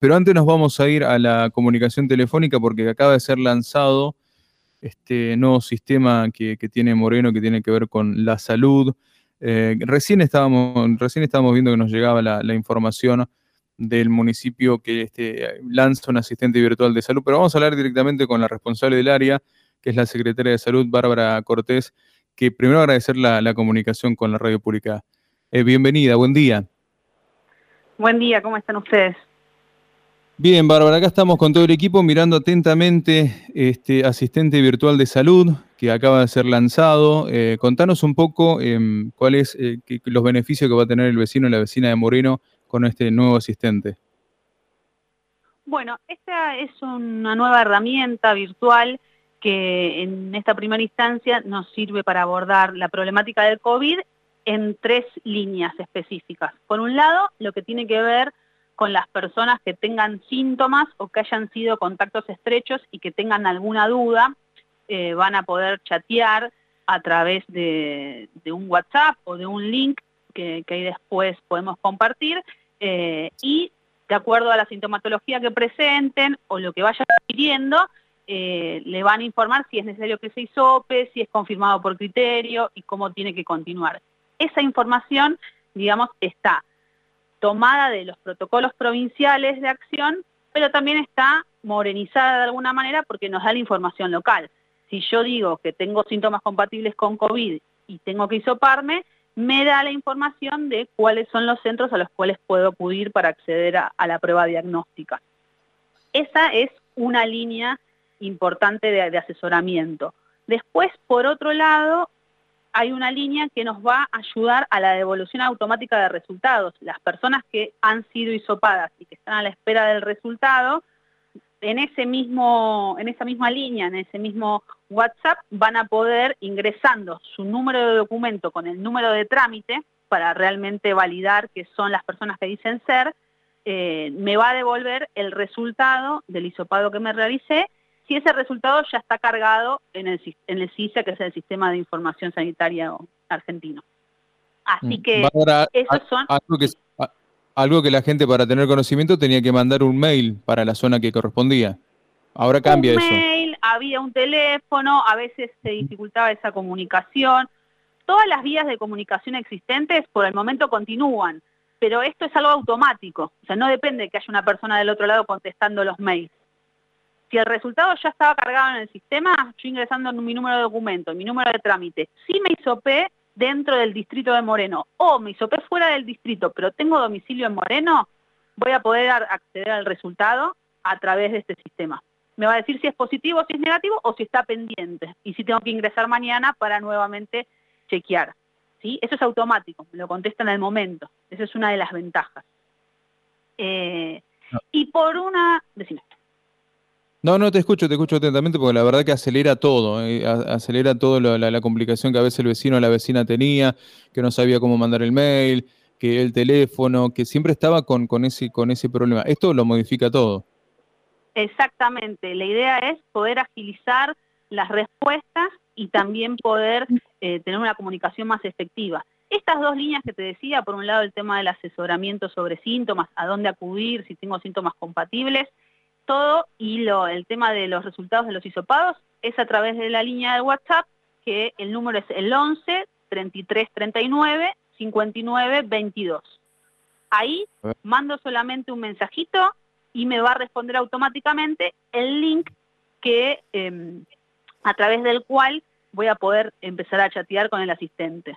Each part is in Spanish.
Pero antes nos vamos a ir a la comunicación telefónica porque acaba de ser lanzado este nuevo sistema que, tiene Moreno que tiene que ver con la salud. Eh, recién, estábamos, recién estábamos viendo que nos llegaba la, información del municipio que este, lanza un asistente virtual de salud, pero vamos a hablar directamente con la responsable del área, que es la secretaria de salud, Bárbara Cortés, que primero agradecer la, comunicación con la radio pública. Eh, bienvenida, buen día. Buen día, ¿cómo están ustedes? Bien, Bárbara, acá estamos con todo el equipo mirando atentamente este asistente virtual de salud que acaba de ser lanzado. Eh, contanos un poco em, cuáles eh, los beneficios que va a tener el vecino y la vecina de Moreno con este nuevo asistente. Bueno, esta es una nueva herramienta virtual que en esta primera instancia nos sirve para abordar la problemática del COVID en tres líneas específicas. Por un lado, lo que tiene que ver las personas que tengan síntomas o que hayan sido contactos estrechos y que tengan alguna duda, eh, van a poder chatear a través de, un WhatsApp o de un link que, ahí después podemos compartir eh, y de acuerdo a la sintomatología que presenten o lo que vayan pidiendo, eh, le van a informar si es necesario que se hisope, si es confirmado por criterio y cómo tiene que continuar. Esa información, digamos, está tomada de los protocolos provinciales de acción, pero también está morenizada de alguna manera porque nos da la información local. Si yo digo que tengo síntomas compatibles con COVID y tengo que hisoparme, me da la información de cuáles son los centros a los cuales puedo acudir para acceder a, la prueba diagnóstica. Esa es una línea importante de asesoramiento. Después, por otro lado, hay una línea que nos va a ayudar a la devolución automática de resultados. Las personas que han sido hisopadas y que están a la espera del resultado, en, ese mismo, en esa misma línea, en ese mismo WhatsApp, van a poder, ingresando su número de documento con el número de trámite, para realmente validar que son las personas que dicen ser, eh, me va a devolver el resultado del hisopado que me realicé si ese resultado ya está cargado en el, en el CISA, que es el Sistema de Información Sanitaria Argentino. Así mm. que esos son... Algo que, la gente para tener conocimiento tenía que mandar un mail para la zona que correspondía. Ahora cambia un eso. mail, había un teléfono, a veces se dificultaba esa comunicación. Todas las vías de comunicación existentes por el momento continúan, pero esto es algo automático. O sea, no depende de que haya una persona del otro lado contestando los mails. Si el resultado ya estaba cargado en el sistema, yo ingresando mi número de documento, mi número de trámite, si me hisopé dentro del distrito de Moreno o me hisopé fuera del distrito, pero tengo domicilio en Moreno, voy a poder acceder al resultado a través de este sistema. Me va a decir si es positivo, si es negativo o si está pendiente y si tengo que ingresar mañana para nuevamente chequear. ¿sí? Eso es automático, me lo contesta en el momento. Esa es una de las ventajas. Eh, y por una... Decime. No, no, te escucho, te escucho atentamente porque la verdad que acelera todo, eh, acelera todo la, complicación que a veces el vecino o la vecina tenía, que no sabía cómo mandar el mail, que el teléfono, que siempre estaba con, con, ese, con ese problema. Esto lo modifica todo. Exactamente, la idea es poder agilizar las respuestas y también poder eh, tener una comunicación más efectiva. Estas dos líneas que te decía, por un lado el tema del asesoramiento sobre síntomas, a dónde acudir si tengo síntomas compatibles, todo y lo, el tema de los resultados de los hisopados es a través de la línea de WhatsApp, que el número es el 11 33 39 59 22. Ahí mando solamente un mensajito y me va a responder automáticamente el link que em, a través del cual voy a poder empezar a chatear con el asistente.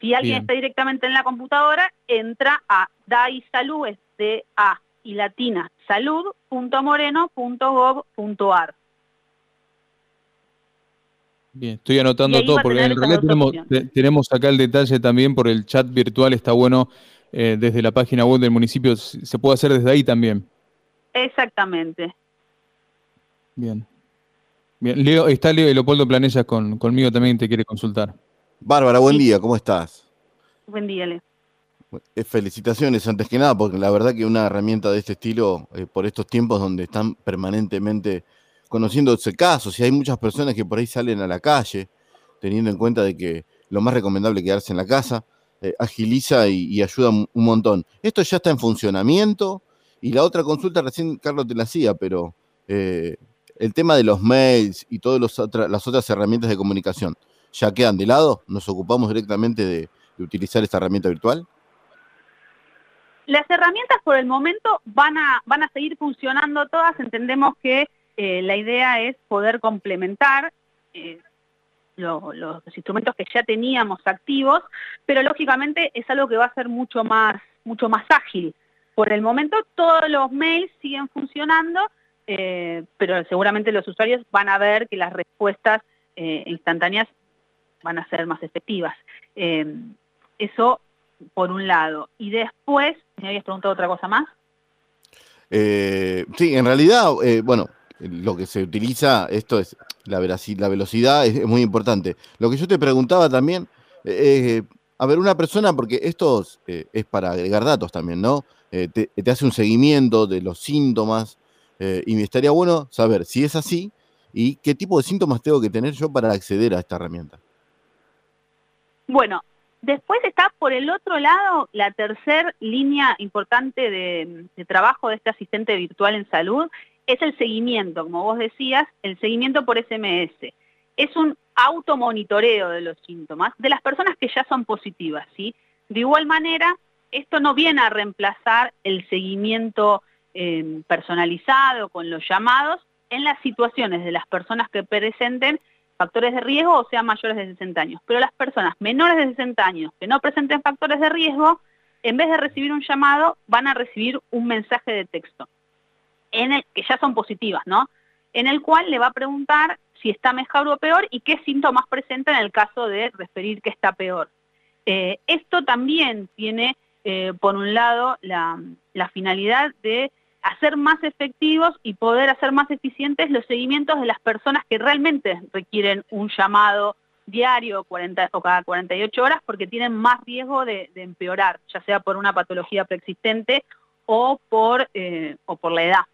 Si alguien está directamente en la computadora, entra a DAI Salud, es D-A y latina salud.moreno.gov.ar. Bien, estoy anotando todo porque en realidad tenemos, acá el detalle también por el chat virtual, está bueno eh, desde la página web del municipio, se puede hacer desde ahí también. Exactamente. Bien. Bien, Leo, está Leo Leopoldo Planellas con, conmigo también, te quiere consultar. Bárbara, buen día, ¿cómo estás? Buen día, Leo. Eh, felicitaciones antes que nada, porque la verdad que una herramienta de este estilo, eh, por estos tiempos donde están permanentemente conociéndose casos, y hay muchas personas que por ahí salen a la calle, teniendo en cuenta de que lo más recomendable es quedarse en la casa, eh, agiliza y, ayuda un montón. ¿Esto ya está en funcionamiento? Y la otra consulta, recién Carlos te la hacía, pero el tema de los mails y todas las otras herramientas de comunicación, ¿ya quedan de lado? ¿Nos ocupamos directamente de, utilizar esta herramienta virtual? Las herramientas por el momento van a, van a seguir funcionando todas. Entendemos que eh, la idea es poder complementar eh, los instrumentos que ya teníamos activos, pero lógicamente es algo que va a ser mucho más, mucho más ágil. Por el momento todos los mails siguen funcionando, eh, pero seguramente los usuarios van a ver que las respuestas instantáneas van a ser más efectivas. Eso por un lado. Y después, ¿me habías preguntado otra cosa más? sí, en realidad, bueno, lo que se utiliza, esto es, la, la velocidad es, muy importante. Lo que yo te preguntaba también, a ver, una persona, porque esto es para agregar datos también, ¿no? te, hace un seguimiento de los síntomas, eh, y me estaría bueno saber si es así y qué tipo de síntomas tengo que tener yo para acceder a esta herramienta. Bueno, después está por el otro lado la tercera línea importante de, trabajo de este asistente virtual en salud, es el seguimiento, como vos decías, el seguimiento por SMS. Es un automonitoreo de los síntomas de las personas que ya son positivas, ¿sí? De igual manera, esto no viene a reemplazar el seguimiento Em, personalizado con los llamados en las situaciones de las personas que presenten factores de riesgo o sean mayores de 60 años. Pero las personas menores de 60 años que no presenten factores de riesgo, en vez de recibir un llamado, van a recibir un mensaje de texto, en el, que ya son positivas, ¿no? En el cual le va a preguntar si está mejor o peor y qué síntomas presenta en el caso de referir que está peor. Eh, esto también tiene, eh, por un lado, la, la finalidad de hacer más efectivos y poder hacer más eficientes los seguimientos de las personas que realmente requieren un llamado diario 40, o cada 48 horas porque tienen más riesgo de, empeorar, ya sea por una patología preexistente o por, eh, o por la edad.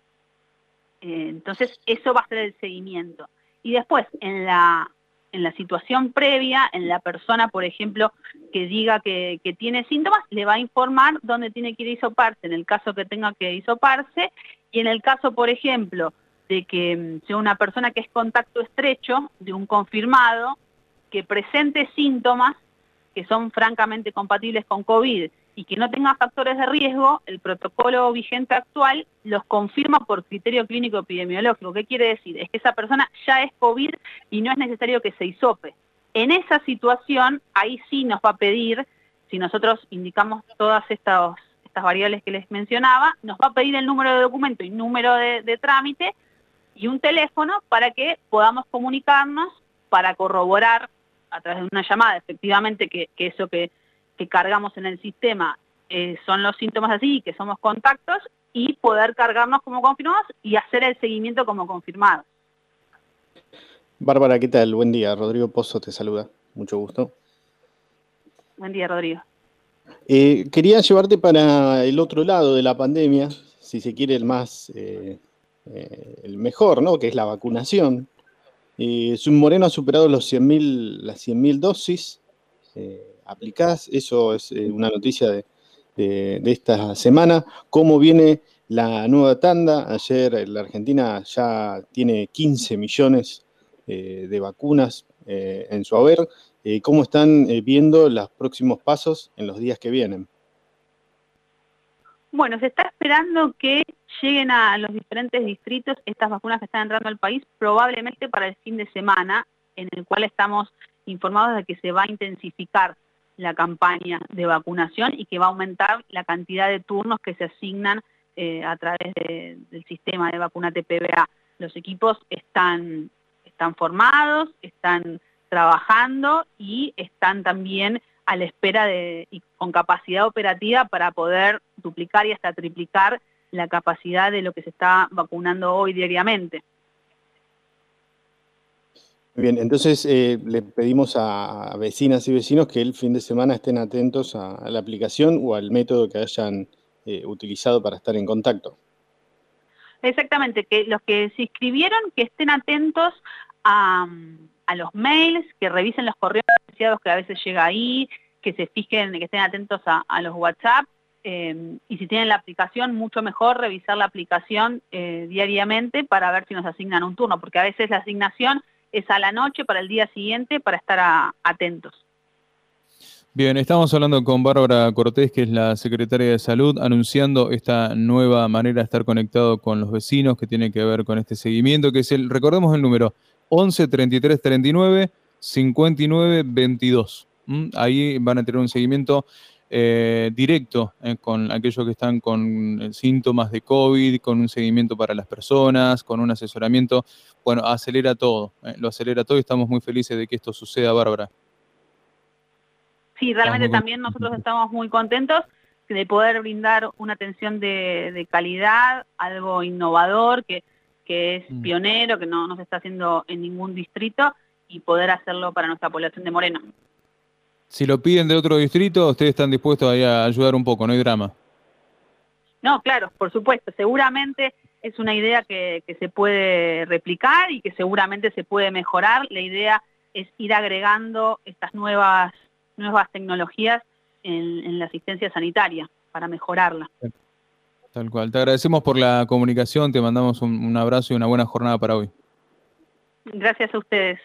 Eh, entonces, eso va a ser el seguimiento. Y después, en la, en la situación previa, en la persona, por ejemplo, que diga que, tiene síntomas, le va a informar dónde tiene que ir a hisoparse, en el caso que tenga que hisoparse, y en el caso, por ejemplo, de que mm, sea una persona que es contacto estrecho de un confirmado, que presente síntomas que son francamente compatibles con COVID y que no tenga factores de riesgo, el protocolo vigente actual los confirma por criterio clínico epidemiológico. ¿Qué quiere decir? Es que esa persona ya es COVID y no es necesario que se hisope. En esa situación, ahí sí nos va a pedir, si nosotros indicamos todas estas, estas variables que les mencionaba, nos va a pedir el número de documento y número de, trámite y un teléfono para que podamos comunicarnos para corroborar a través de una llamada efectivamente que eso que que cargamos en el sistema eh, son los síntomas así, que somos contactos, y poder cargarnos como confirmados y hacer el seguimiento como confirmados. Bárbara, ¿qué tal? Buen día. Rodrigo Pozo te saluda. Mucho gusto. Buen día, Rodrigo. Eh, quería llevarte para el otro lado de la pandemia, si se quiere el más, eh, el mejor, ¿no? Que es la vacunación. Moreno ha superado los 100 las 100.000 dosis aplicadas. Eso es eh, una noticia de, esta semana. ¿Cómo viene la nueva tanda? Ayer la Argentina ya tiene 15 millones eh, de vacunas eh, en su haber. ¿Cómo están viendo los próximos pasos en los días que vienen? Bueno, se está esperando que lleguen a los diferentes distritos estas vacunas que están entrando al país, probablemente para el fin de semana, en el cual estamos informados de que se va a intensificar la campaña de vacunación y que va a aumentar la cantidad de turnos que se asignan eh, a través del sistema de vacunate PBA. Los equipos están, están formados, están trabajando y están también a la espera de, y con capacidad operativa para poder duplicar y hasta triplicar la capacidad de lo que se está vacunando hoy diariamente. Bien, entonces eh, le pedimos a vecinas y vecinos que el fin de semana estén atentos a, la aplicación o al método que hayan eh, utilizado para estar en contacto. Exactamente, que los que se inscribieron que estén atentos a, los mails, que revisen los correos asociados que a veces llega ahí, que se fijen, que estén atentos a, los WhatsApp, Eh, y si tienen la aplicación, mucho mejor revisar la aplicación eh, diariamente para ver si nos asignan un turno, porque a veces la asignación es a la noche para el día siguiente para estar atentos. Bien, estamos hablando con Bárbara Cortés, que es la secretaria de Salud, anunciando esta nueva manera de estar conectado con los vecinos que tiene que ver con este seguimiento, que es el, recordemos el número, 11 33 39 59 22. Ahí van a tener un seguimiento eh, directo eh, con aquellos que están con eh, síntomas de COVID, con un seguimiento para las personas, con un asesoramiento. Bueno, acelera todo, lo acelera todo y estamos muy felices de que esto suceda, Bárbara. Sí, realmente también nosotros estamos muy contentos de poder brindar una atención de, calidad, algo innovador, que, que es mm. pionero, que no, no se está haciendo en ningún distrito y poder hacerlo para nuestra población de Moreno. Si lo piden de otro distrito, ustedes están dispuestos a ayudar un poco, no hay drama. No, claro, por supuesto. Seguramente es una idea que, se puede replicar y que seguramente se puede mejorar. La idea es ir agregando estas nuevas, nuevas tecnologías en, la asistencia sanitaria para mejorarla. Tal cual. Te agradecemos por la comunicación, te mandamos un abrazo y una buena jornada para hoy. Gracias a ustedes.